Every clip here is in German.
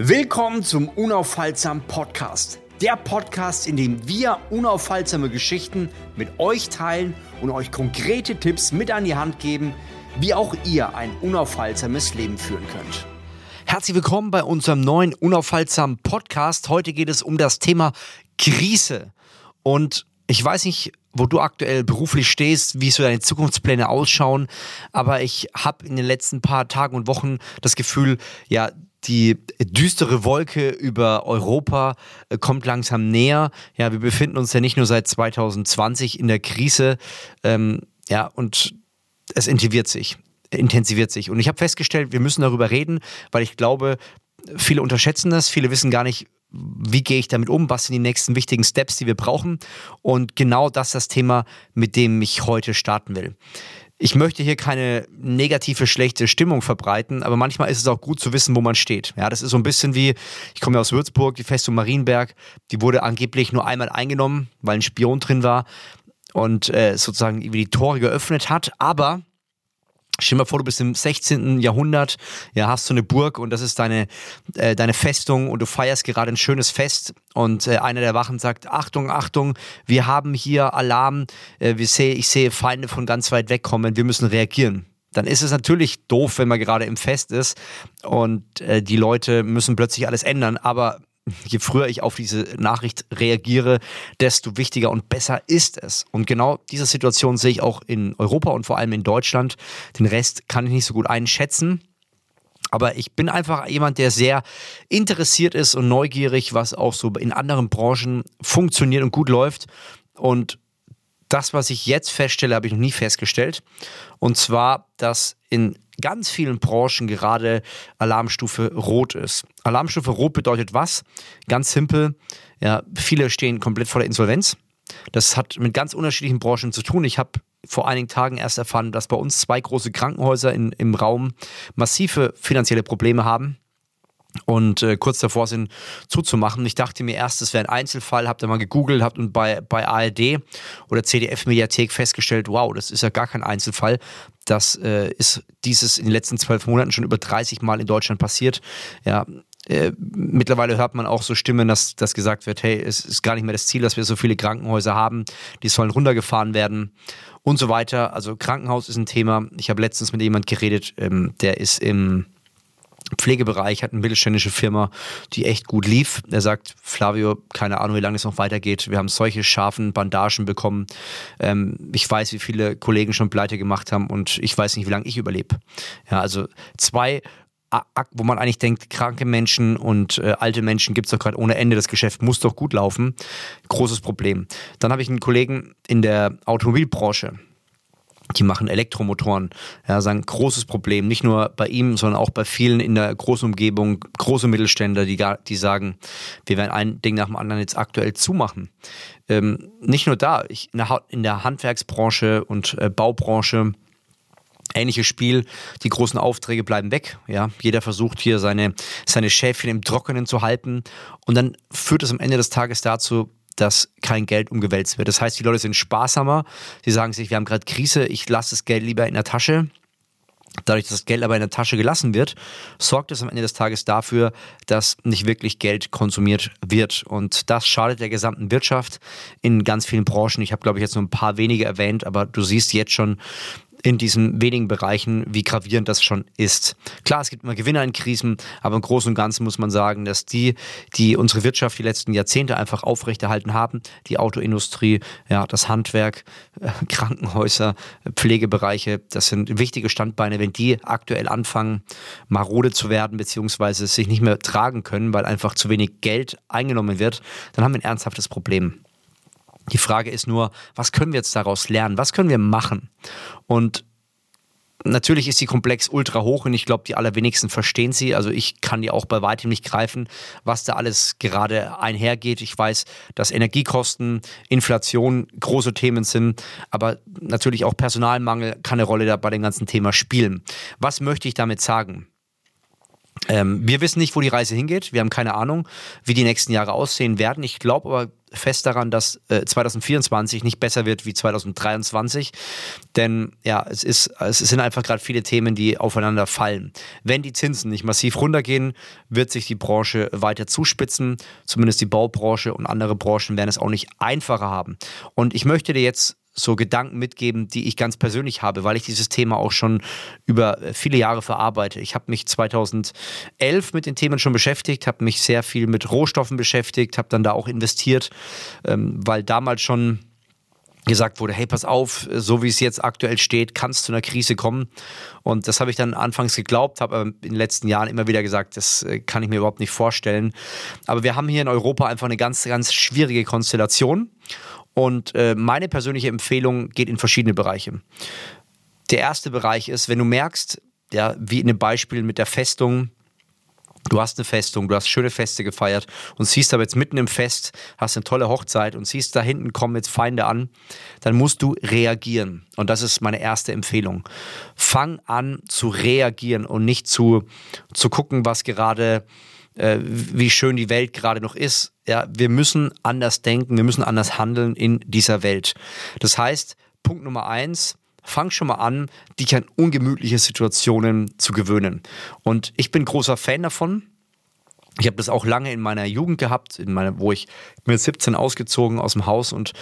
Willkommen zum Unaufhaltsam Podcast. Der Podcast, in dem wir unaufhaltsame Geschichten mit euch teilen und euch konkrete Tipps mit an die Hand geben, wie auch ihr ein unaufhaltsames Leben führen könnt. Herzlich willkommen bei unserem neuen unaufhaltsamen Podcast. Heute geht es um das Thema Krise. Und ich weiß nicht, wo du aktuell beruflich stehst, wie so deine Zukunftspläne ausschauen, aber ich habe in den letzten paar Tagen und Wochen das Gefühl, ja, die düstere Wolke über Europa äh, kommt langsam näher. Ja, wir befinden uns ja nicht nur seit 2020 in der Krise, ähm, ja, und es intensiviert sich, intensiviert sich. Und ich habe festgestellt, wir müssen darüber reden, weil ich glaube, viele unterschätzen das, viele wissen gar nicht, wie gehe ich damit um, was sind die nächsten wichtigen Steps, die wir brauchen. Und genau das ist das Thema, mit dem ich heute starten will ich möchte hier keine negative, schlechte Stimmung verbreiten, aber manchmal ist es auch gut zu wissen, wo man steht. Ja, das ist so ein bisschen wie, ich komme ja aus Würzburg, die Festung Marienberg, die wurde angeblich nur einmal eingenommen, weil ein Spion drin war und äh, sozusagen irgendwie die Tore geöffnet hat, aber Stell dir mal vor, du bist im 16. Jahrhundert, ja, hast du eine Burg und das ist deine, äh, deine Festung und du feierst gerade ein schönes Fest und äh, einer der Wachen sagt, Achtung, Achtung, wir haben hier Alarm, äh, wir seh, ich sehe Feinde von ganz weit weg kommen, wir müssen reagieren. Dann ist es natürlich doof, wenn man gerade im Fest ist und äh, die Leute müssen plötzlich alles ändern, aber je früher ich auf diese Nachricht reagiere, desto wichtiger und besser ist es. Und genau diese Situation sehe ich auch in Europa und vor allem in Deutschland. Den Rest kann ich nicht so gut einschätzen. Aber ich bin einfach jemand, der sehr interessiert ist und neugierig, was auch so in anderen Branchen funktioniert und gut läuft. Und das, was ich jetzt feststelle, habe ich noch nie festgestellt. Und zwar, dass in ganz vielen Branchen gerade Alarmstufe Rot ist. Alarmstufe Rot bedeutet was? Ganz simpel. Ja, viele stehen komplett vor der Insolvenz. Das hat mit ganz unterschiedlichen Branchen zu tun. Ich habe vor einigen Tagen erst erfahren, dass bei uns zwei große Krankenhäuser in, im Raum massive finanzielle Probleme haben und äh, kurz davor sind zuzumachen. Ich dachte mir erst, es wäre ein Einzelfall, habe da mal gegoogelt hab und bei, bei ARD oder CDF-Mediathek festgestellt, wow, das ist ja gar kein Einzelfall. Das äh, ist dieses in den letzten zwölf Monaten schon über 30 Mal in Deutschland passiert. Ja, äh, mittlerweile hört man auch so Stimmen, dass, dass gesagt wird, hey, es ist gar nicht mehr das Ziel, dass wir so viele Krankenhäuser haben, die sollen runtergefahren werden und so weiter. Also Krankenhaus ist ein Thema. Ich habe letztens mit jemand geredet, ähm, der ist im Pflegebereich, hat eine mittelständische Firma, die echt gut lief. Er sagt, Flavio, keine Ahnung, wie lange es noch weitergeht. Wir haben solche scharfen Bandagen bekommen. Ähm, ich weiß, wie viele Kollegen schon pleite gemacht haben und ich weiß nicht, wie lange ich überlebe. Ja, also zwei wo man eigentlich denkt, kranke Menschen und äh, alte Menschen gibt es doch gerade ohne Ende. Das Geschäft muss doch gut laufen. Großes Problem. Dann habe ich einen Kollegen in der Automobilbranche die machen Elektromotoren. Ja, sagen großes Problem, nicht nur bei ihm, sondern auch bei vielen in der Großumgebung, große Mittelständler, die, die sagen, wir werden ein Ding nach dem anderen jetzt aktuell zumachen. Ähm, nicht nur da, ich, in, der, in der Handwerksbranche und äh, Baubranche Ähnliches Spiel, die großen Aufträge bleiben weg. Ja, jeder versucht hier seine, seine Schäfchen im Trockenen zu halten. Und dann führt es am Ende des Tages dazu, dass kein Geld umgewälzt wird. Das heißt, die Leute sind sparsamer. Sie sagen sich, wir haben gerade Krise, ich lasse das Geld lieber in der Tasche. Dadurch, dass das Geld aber in der Tasche gelassen wird, sorgt es am Ende des Tages dafür, dass nicht wirklich Geld konsumiert wird. Und das schadet der gesamten Wirtschaft in ganz vielen Branchen. Ich habe, glaube ich, jetzt nur ein paar wenige erwähnt, aber du siehst jetzt schon, in diesen wenigen Bereichen, wie gravierend das schon ist. Klar, es gibt immer Gewinner in Krisen, aber im Großen und Ganzen muss man sagen, dass die, die unsere Wirtschaft die letzten Jahrzehnte einfach aufrechterhalten haben, die Autoindustrie, ja, das Handwerk, äh, Krankenhäuser, Pflegebereiche, das sind wichtige Standbeine. Wenn die aktuell anfangen, marode zu werden, beziehungsweise sich nicht mehr tragen können, weil einfach zu wenig Geld eingenommen wird, dann haben wir ein ernsthaftes Problem. Die Frage ist nur, was können wir jetzt daraus lernen? Was können wir machen? Und natürlich ist die Komplex ultra hoch und ich glaube, die allerwenigsten verstehen sie. Also ich kann die auch bei weitem nicht greifen, was da alles gerade einhergeht. Ich weiß, dass Energiekosten, Inflation große Themen sind, aber natürlich auch Personalmangel kann eine Rolle da bei dem ganzen Thema spielen. Was möchte ich damit sagen? Ähm, wir wissen nicht, wo die Reise hingeht. Wir haben keine Ahnung, wie die nächsten Jahre aussehen werden. Ich glaube aber fest daran, dass äh, 2024 nicht besser wird wie 2023. Denn ja, es, ist, es sind einfach gerade viele Themen, die aufeinander fallen. Wenn die Zinsen nicht massiv runtergehen, wird sich die Branche weiter zuspitzen. Zumindest die Baubranche und andere Branchen werden es auch nicht einfacher haben. Und ich möchte dir jetzt so Gedanken mitgeben, die ich ganz persönlich habe, weil ich dieses Thema auch schon über viele Jahre verarbeite. Ich habe mich 2011 mit den Themen schon beschäftigt, habe mich sehr viel mit Rohstoffen beschäftigt, habe dann da auch investiert, ähm, weil damals schon gesagt wurde, hey, pass auf, so wie es jetzt aktuell steht, kann es zu einer Krise kommen. Und das habe ich dann anfangs geglaubt, habe in den letzten Jahren immer wieder gesagt, das äh, kann ich mir überhaupt nicht vorstellen. Aber wir haben hier in Europa einfach eine ganz, ganz schwierige Konstellation. Und äh, meine persönliche Empfehlung geht in verschiedene Bereiche. Der erste Bereich ist, wenn du merkst, ja, wie in dem Beispiel mit der Festung, Du hast eine Festung, du hast schöne Feste gefeiert und siehst aber jetzt mitten im Fest, hast eine tolle Hochzeit und siehst, da hinten kommen jetzt Feinde an, dann musst du reagieren. Und das ist meine erste Empfehlung. Fang an zu reagieren und nicht zu, zu gucken, was gerade äh, wie schön die Welt gerade noch ist. Ja, wir müssen anders denken, wir müssen anders handeln in dieser Welt. Das heißt, Punkt Nummer eins, fang schon mal an, dich an ungemütliche Situationen zu gewöhnen. Und ich bin großer Fan davon. Ich habe das auch lange in meiner Jugend gehabt, in meiner, wo ich mit 17 ausgezogen aus dem Haus und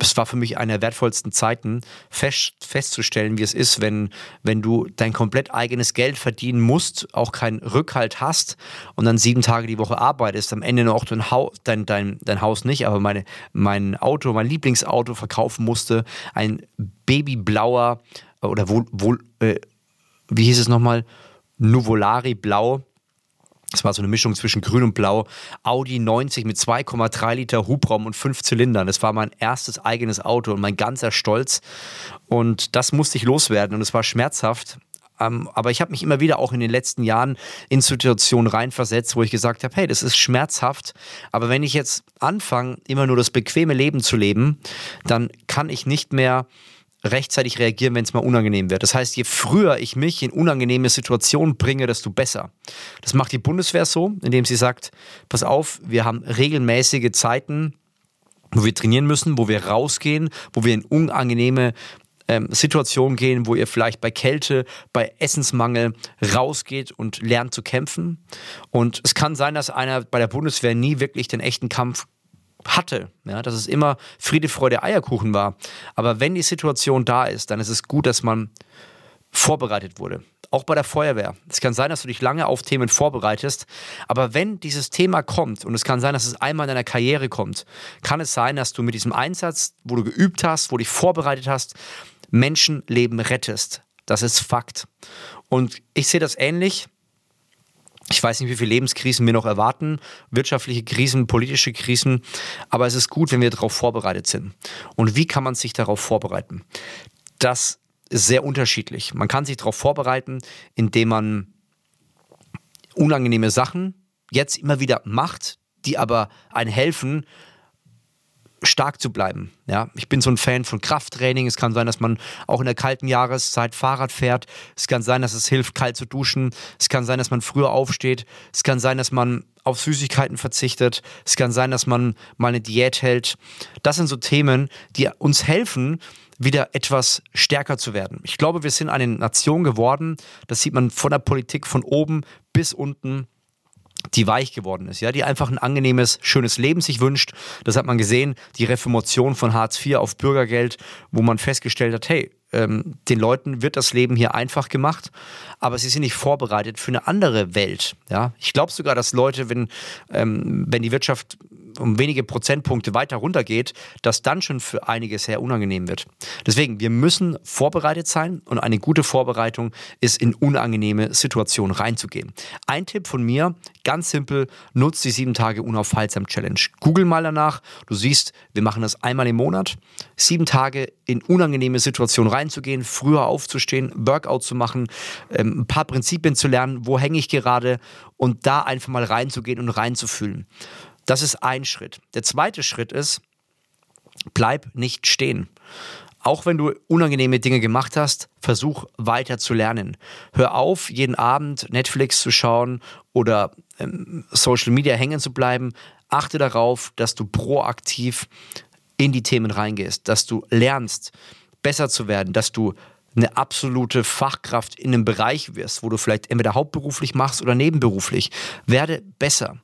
es war für mich eine der wertvollsten Zeiten, fest, festzustellen, wie es ist, wenn, wenn du dein komplett eigenes Geld verdienen musst, auch keinen Rückhalt hast und dann sieben Tage die Woche arbeitest, am Ende noch dein, Haus, dein, dein, dein Haus nicht, aber meine, mein Auto, mein Lieblingsauto verkaufen musste, ein babyblauer oder wohl, wohl äh, wie hieß es nochmal? Nuvolari Blau das war so eine Mischung zwischen Grün und Blau. Audi 90 mit 2,3 Liter Hubraum und fünf Zylindern. Das war mein erstes eigenes Auto und mein ganzer Stolz. Und das musste ich loswerden und es war schmerzhaft. Ähm, aber ich habe mich immer wieder auch in den letzten Jahren in Situationen reinversetzt, wo ich gesagt habe, hey, das ist schmerzhaft. Aber wenn ich jetzt anfange, immer nur das bequeme Leben zu leben, dann kann ich nicht mehr rechtzeitig reagieren, wenn es mal unangenehm wird. Das heißt, je früher ich mich in unangenehme Situationen bringe, desto besser. Das macht die Bundeswehr so, indem sie sagt, pass auf, wir haben regelmäßige Zeiten, wo wir trainieren müssen, wo wir rausgehen, wo wir in unangenehme ähm, Situationen gehen, wo ihr vielleicht bei Kälte, bei Essensmangel rausgeht und lernt zu kämpfen. Und es kann sein, dass einer bei der Bundeswehr nie wirklich den echten Kampf hatte, ja, dass es immer Friede, Freude, Eierkuchen war. Aber wenn die Situation da ist, dann ist es gut, dass man vorbereitet wurde. Auch bei der Feuerwehr. Es kann sein, dass du dich lange auf Themen vorbereitest, aber wenn dieses Thema kommt, und es kann sein, dass es einmal in deiner Karriere kommt, kann es sein, dass du mit diesem Einsatz, wo du geübt hast, wo du dich vorbereitet hast, Menschenleben rettest. Das ist Fakt. Und ich sehe das ähnlich. Ich weiß nicht, wie viele Lebenskrisen wir noch erwarten, wirtschaftliche Krisen, politische Krisen, aber es ist gut, wenn wir darauf vorbereitet sind. Und wie kann man sich darauf vorbereiten? Das ist sehr unterschiedlich. Man kann sich darauf vorbereiten, indem man unangenehme Sachen jetzt immer wieder macht, die aber einen helfen, stark zu bleiben. Ja, ich bin so ein Fan von Krafttraining. Es kann sein, dass man auch in der kalten Jahreszeit Fahrrad fährt. Es kann sein, dass es hilft, kalt zu duschen. Es kann sein, dass man früher aufsteht. Es kann sein, dass man auf Süßigkeiten verzichtet. Es kann sein, dass man mal eine Diät hält. Das sind so Themen, die uns helfen, wieder etwas stärker zu werden. Ich glaube, wir sind eine Nation geworden. Das sieht man von der Politik von oben bis unten die weich geworden ist, ja, die einfach ein angenehmes, schönes Leben sich wünscht. Das hat man gesehen, die Reformation von Hartz IV auf Bürgergeld, wo man festgestellt hat, hey, ähm, den Leuten wird das Leben hier einfach gemacht, aber sie sind nicht vorbereitet für eine andere Welt. Ja? Ich glaube sogar, dass Leute, wenn, ähm, wenn die Wirtschaft um wenige Prozentpunkte weiter runtergeht, dass dann schon für einige sehr unangenehm wird. Deswegen, wir müssen vorbereitet sein und eine gute Vorbereitung ist, in unangenehme Situationen reinzugehen. Ein Tipp von mir, ganz simpel, nutzt die 7 Tage Unaufhaltsam Challenge. Google mal danach, du siehst, wir machen das einmal im Monat. Sieben Tage in unangenehme Situationen reinzugehen, früher aufzustehen, Workout zu machen, ähm, ein paar Prinzipien zu lernen, wo hänge ich gerade und da einfach mal reinzugehen und reinzufühlen. Das ist ein Schritt. Der zweite Schritt ist, bleib nicht stehen. auch wenn du unangenehme Dinge gemacht hast, versuch weiter zu lernen. Hör auf, jeden Abend Netflix zu schauen oder ähm, Social Media hängen zu bleiben. Achte darauf, dass du proaktiv in die Themen reingehst, dass du lernst, besser zu werden, dass du eine absolute Fachkraft in einem Bereich wirst, wo du vielleicht entweder hauptberuflich machst oder nebenberuflich. Werde besser.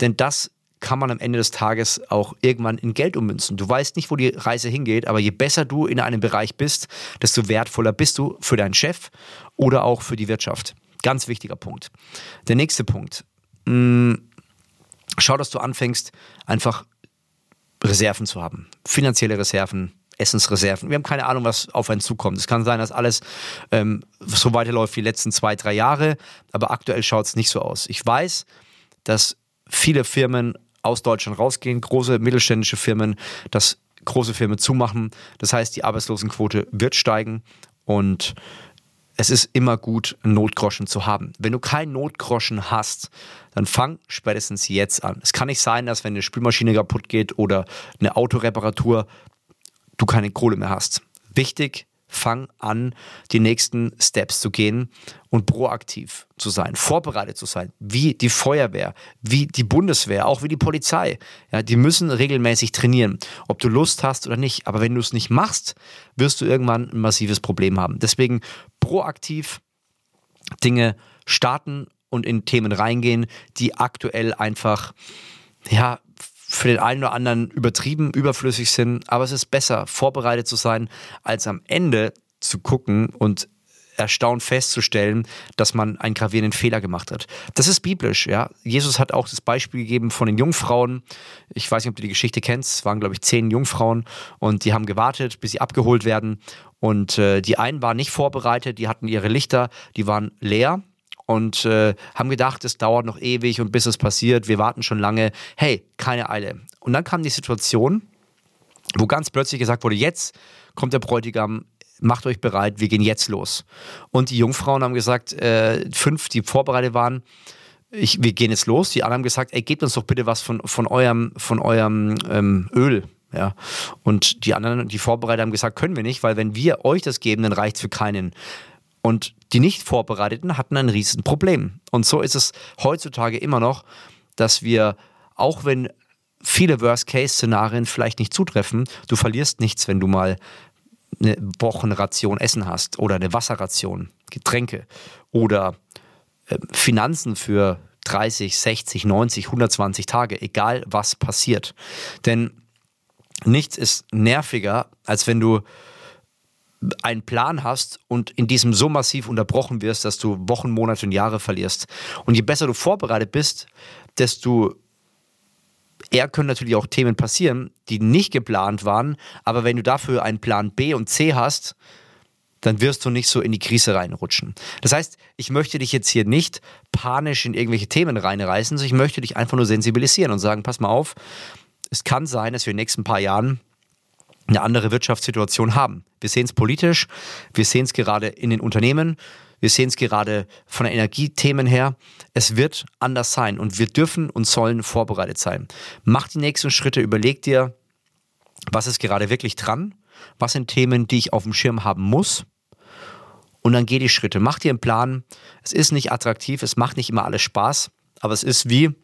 Denn das kann man am Ende des Tages auch irgendwann in Geld ummünzen. Du weißt nicht, wo die Reise hingeht, aber je besser du in einem Bereich bist, desto wertvoller bist du für deinen Chef oder auch für die Wirtschaft. Ganz wichtiger Punkt. Der nächste Punkt. Mm, schau, dass du anfängst, einfach Reserven zu haben. Finanzielle Reserven, Essensreserven. Wir haben keine Ahnung, was auf einen zukommt. Es kann sein, dass alles ähm, so weiterläuft wie die letzten zwei, drei Jahre, aber aktuell schaut es nicht so aus. Ich weiß, dass viele Firmen aus Deutschland rausgehen, große mittelständische Firmen, dass große Firmen zumachen. Das heißt, die Arbeitslosenquote wird steigen und es ist immer gut, einen Notgroschen zu haben. Wenn du keinen Notgroschen hast, dann fang spätestens jetzt an. Es kann nicht sein, dass wenn eine Spülmaschine kaputt geht oder eine Autoreparatur, du keine Kohle mehr hast. Wichtig, fang an, die nächsten Steps zu gehen und proaktiv zu sein, vorbereitet zu sein, wie die Feuerwehr, wie die Bundeswehr, auch wie die Polizei. Ja, die müssen regelmäßig trainieren, ob du Lust hast oder nicht. Aber wenn du es nicht machst, wirst du irgendwann ein massives Problem haben. Deswegen proaktiv Dinge starten und in Themen reingehen, die aktuell einfach ja, für den einen oder anderen übertrieben, überflüssig sind. Aber es ist besser, vorbereitet zu sein, als am Ende zu gucken und erstaunt festzustellen, dass man einen gravierenden Fehler gemacht hat. Das ist biblisch, ja. Jesus hat auch das Beispiel gegeben von den Jungfrauen. Ich weiß nicht, ob du die Geschichte kennst. Es waren, glaube ich, zehn Jungfrauen und die haben gewartet, bis sie abgeholt werden. Und äh, die einen waren nicht vorbereitet, die hatten ihre Lichter, die waren leer und äh, haben gedacht, es dauert noch ewig und bis es passiert, wir warten schon lange. Hey, keine Eile. Und dann kam die Situation, wo ganz plötzlich gesagt wurde, jetzt kommt der Bräutigam, macht euch bereit, wir gehen jetzt los. Und die Jungfrauen haben gesagt, äh, fünf, die vorbereitet waren, ich, wir gehen jetzt los. Die anderen haben gesagt, ey, gebt uns doch bitte was von, von eurem, von eurem ähm, Öl. Ja. Und die anderen, die Vorbereiter haben gesagt, können wir nicht, weil wenn wir euch das geben, dann reicht es für keinen. Und die nicht Vorbereiteten hatten ein Riesenproblem. Und so ist es heutzutage immer noch, dass wir, auch wenn viele Worst-Case-Szenarien vielleicht nicht zutreffen, du verlierst nichts, wenn du mal eine Wochenration Essen hast oder eine Wasserration, Getränke oder äh, Finanzen für 30, 60, 90, 120 Tage, egal was passiert. Denn nichts ist nerviger, als wenn du einen Plan hast und in diesem so massiv unterbrochen wirst, dass du Wochen, Monate und Jahre verlierst. Und je besser du vorbereitet bist, desto eher können natürlich auch Themen passieren, die nicht geplant waren, aber wenn du dafür einen Plan B und C hast, dann wirst du nicht so in die Krise reinrutschen. Das heißt, ich möchte dich jetzt hier nicht panisch in irgendwelche Themen reinreißen, sondern ich möchte dich einfach nur sensibilisieren und sagen, pass mal auf, es kann sein, dass wir in den nächsten paar Jahren eine andere Wirtschaftssituation haben. Wir sehen es politisch, wir sehen es gerade in den Unternehmen, wir sehen es gerade von den Energiethemen her. Es wird anders sein und wir dürfen und sollen vorbereitet sein. Mach die nächsten Schritte, überleg dir, was ist gerade wirklich dran, was sind Themen, die ich auf dem Schirm haben muss. Und dann geh die Schritte. Mach dir einen Plan. Es ist nicht attraktiv, es macht nicht immer alles Spaß, aber es ist wie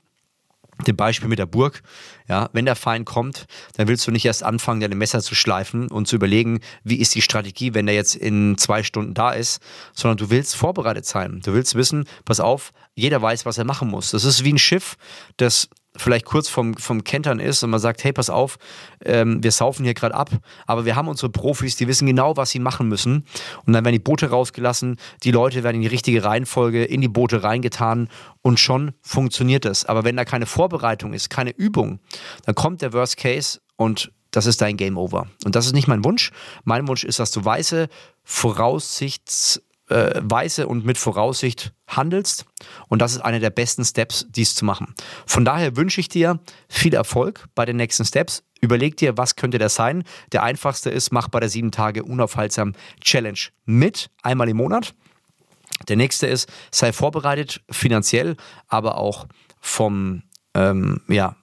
dem Beispiel mit der Burg, ja, wenn der Feind kommt, dann willst du nicht erst anfangen, deine Messer zu schleifen und zu überlegen, wie ist die Strategie, wenn der jetzt in zwei Stunden da ist, sondern du willst vorbereitet sein. Du willst wissen, pass auf, jeder weiß, was er machen muss. Das ist wie ein Schiff, das vielleicht kurz vom, vom Kentern ist und man sagt, hey, pass auf, ähm, wir saufen hier gerade ab, aber wir haben unsere Profis, die wissen genau, was sie machen müssen. Und dann werden die Boote rausgelassen, die Leute werden in die richtige Reihenfolge in die Boote reingetan und schon funktioniert es. Aber wenn da keine Vorbereitung ist, keine Übung, dann kommt der Worst Case und das ist dein Game Over. Und das ist nicht mein Wunsch. Mein Wunsch ist, dass du weiße, voraussichts äh, weise und mit Voraussicht handelst. Und das ist einer der besten Steps, dies zu machen. Von daher wünsche ich dir viel Erfolg bei den nächsten Steps. Überleg dir, was könnte das sein. Der einfachste ist, mach bei der 7 Tage unaufhaltsam Challenge mit, einmal im Monat. Der nächste ist, sei vorbereitet, finanziell, aber auch vom, ähm, ja,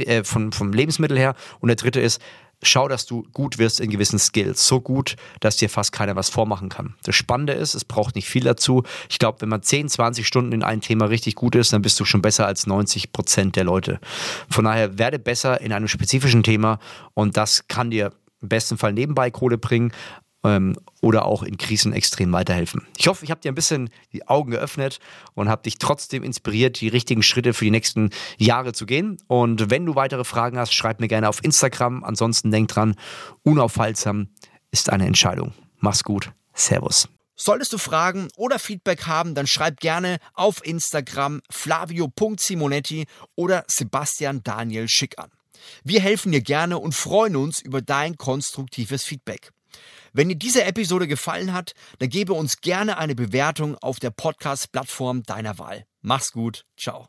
äh, von, vom Lebensmittel her. Und der dritte ist, schau, dass du gut wirst in gewissen Skills. So gut, dass dir fast keiner was vormachen kann. Das Spannende ist, es braucht nicht viel dazu. Ich glaube, wenn man 10, 20 Stunden in ein Thema richtig gut ist, dann bist du schon besser als 90 Prozent der Leute. Von daher werde besser in einem spezifischen Thema und das kann dir im besten Fall nebenbei Kohle bringen, ähm, oder auch in Krisen extrem weiterhelfen. Ich hoffe, ich habe dir ein bisschen die Augen geöffnet und habe dich trotzdem inspiriert, die richtigen Schritte für die nächsten Jahre zu gehen. Und wenn du weitere Fragen hast, schreib mir gerne auf Instagram. Ansonsten denk dran, unaufhaltsam ist eine Entscheidung. Mach's gut. Servus. Solltest du Fragen oder Feedback haben, dann schreib gerne auf Instagram flavio.simonetti oder Sebastian Daniel Schick an. Wir helfen dir gerne und freuen uns über dein konstruktives Feedback. Wenn dir diese Episode gefallen hat, dann gebe uns gerne eine Bewertung auf der Podcast-Plattform deiner Wahl. Mach's gut. Ciao.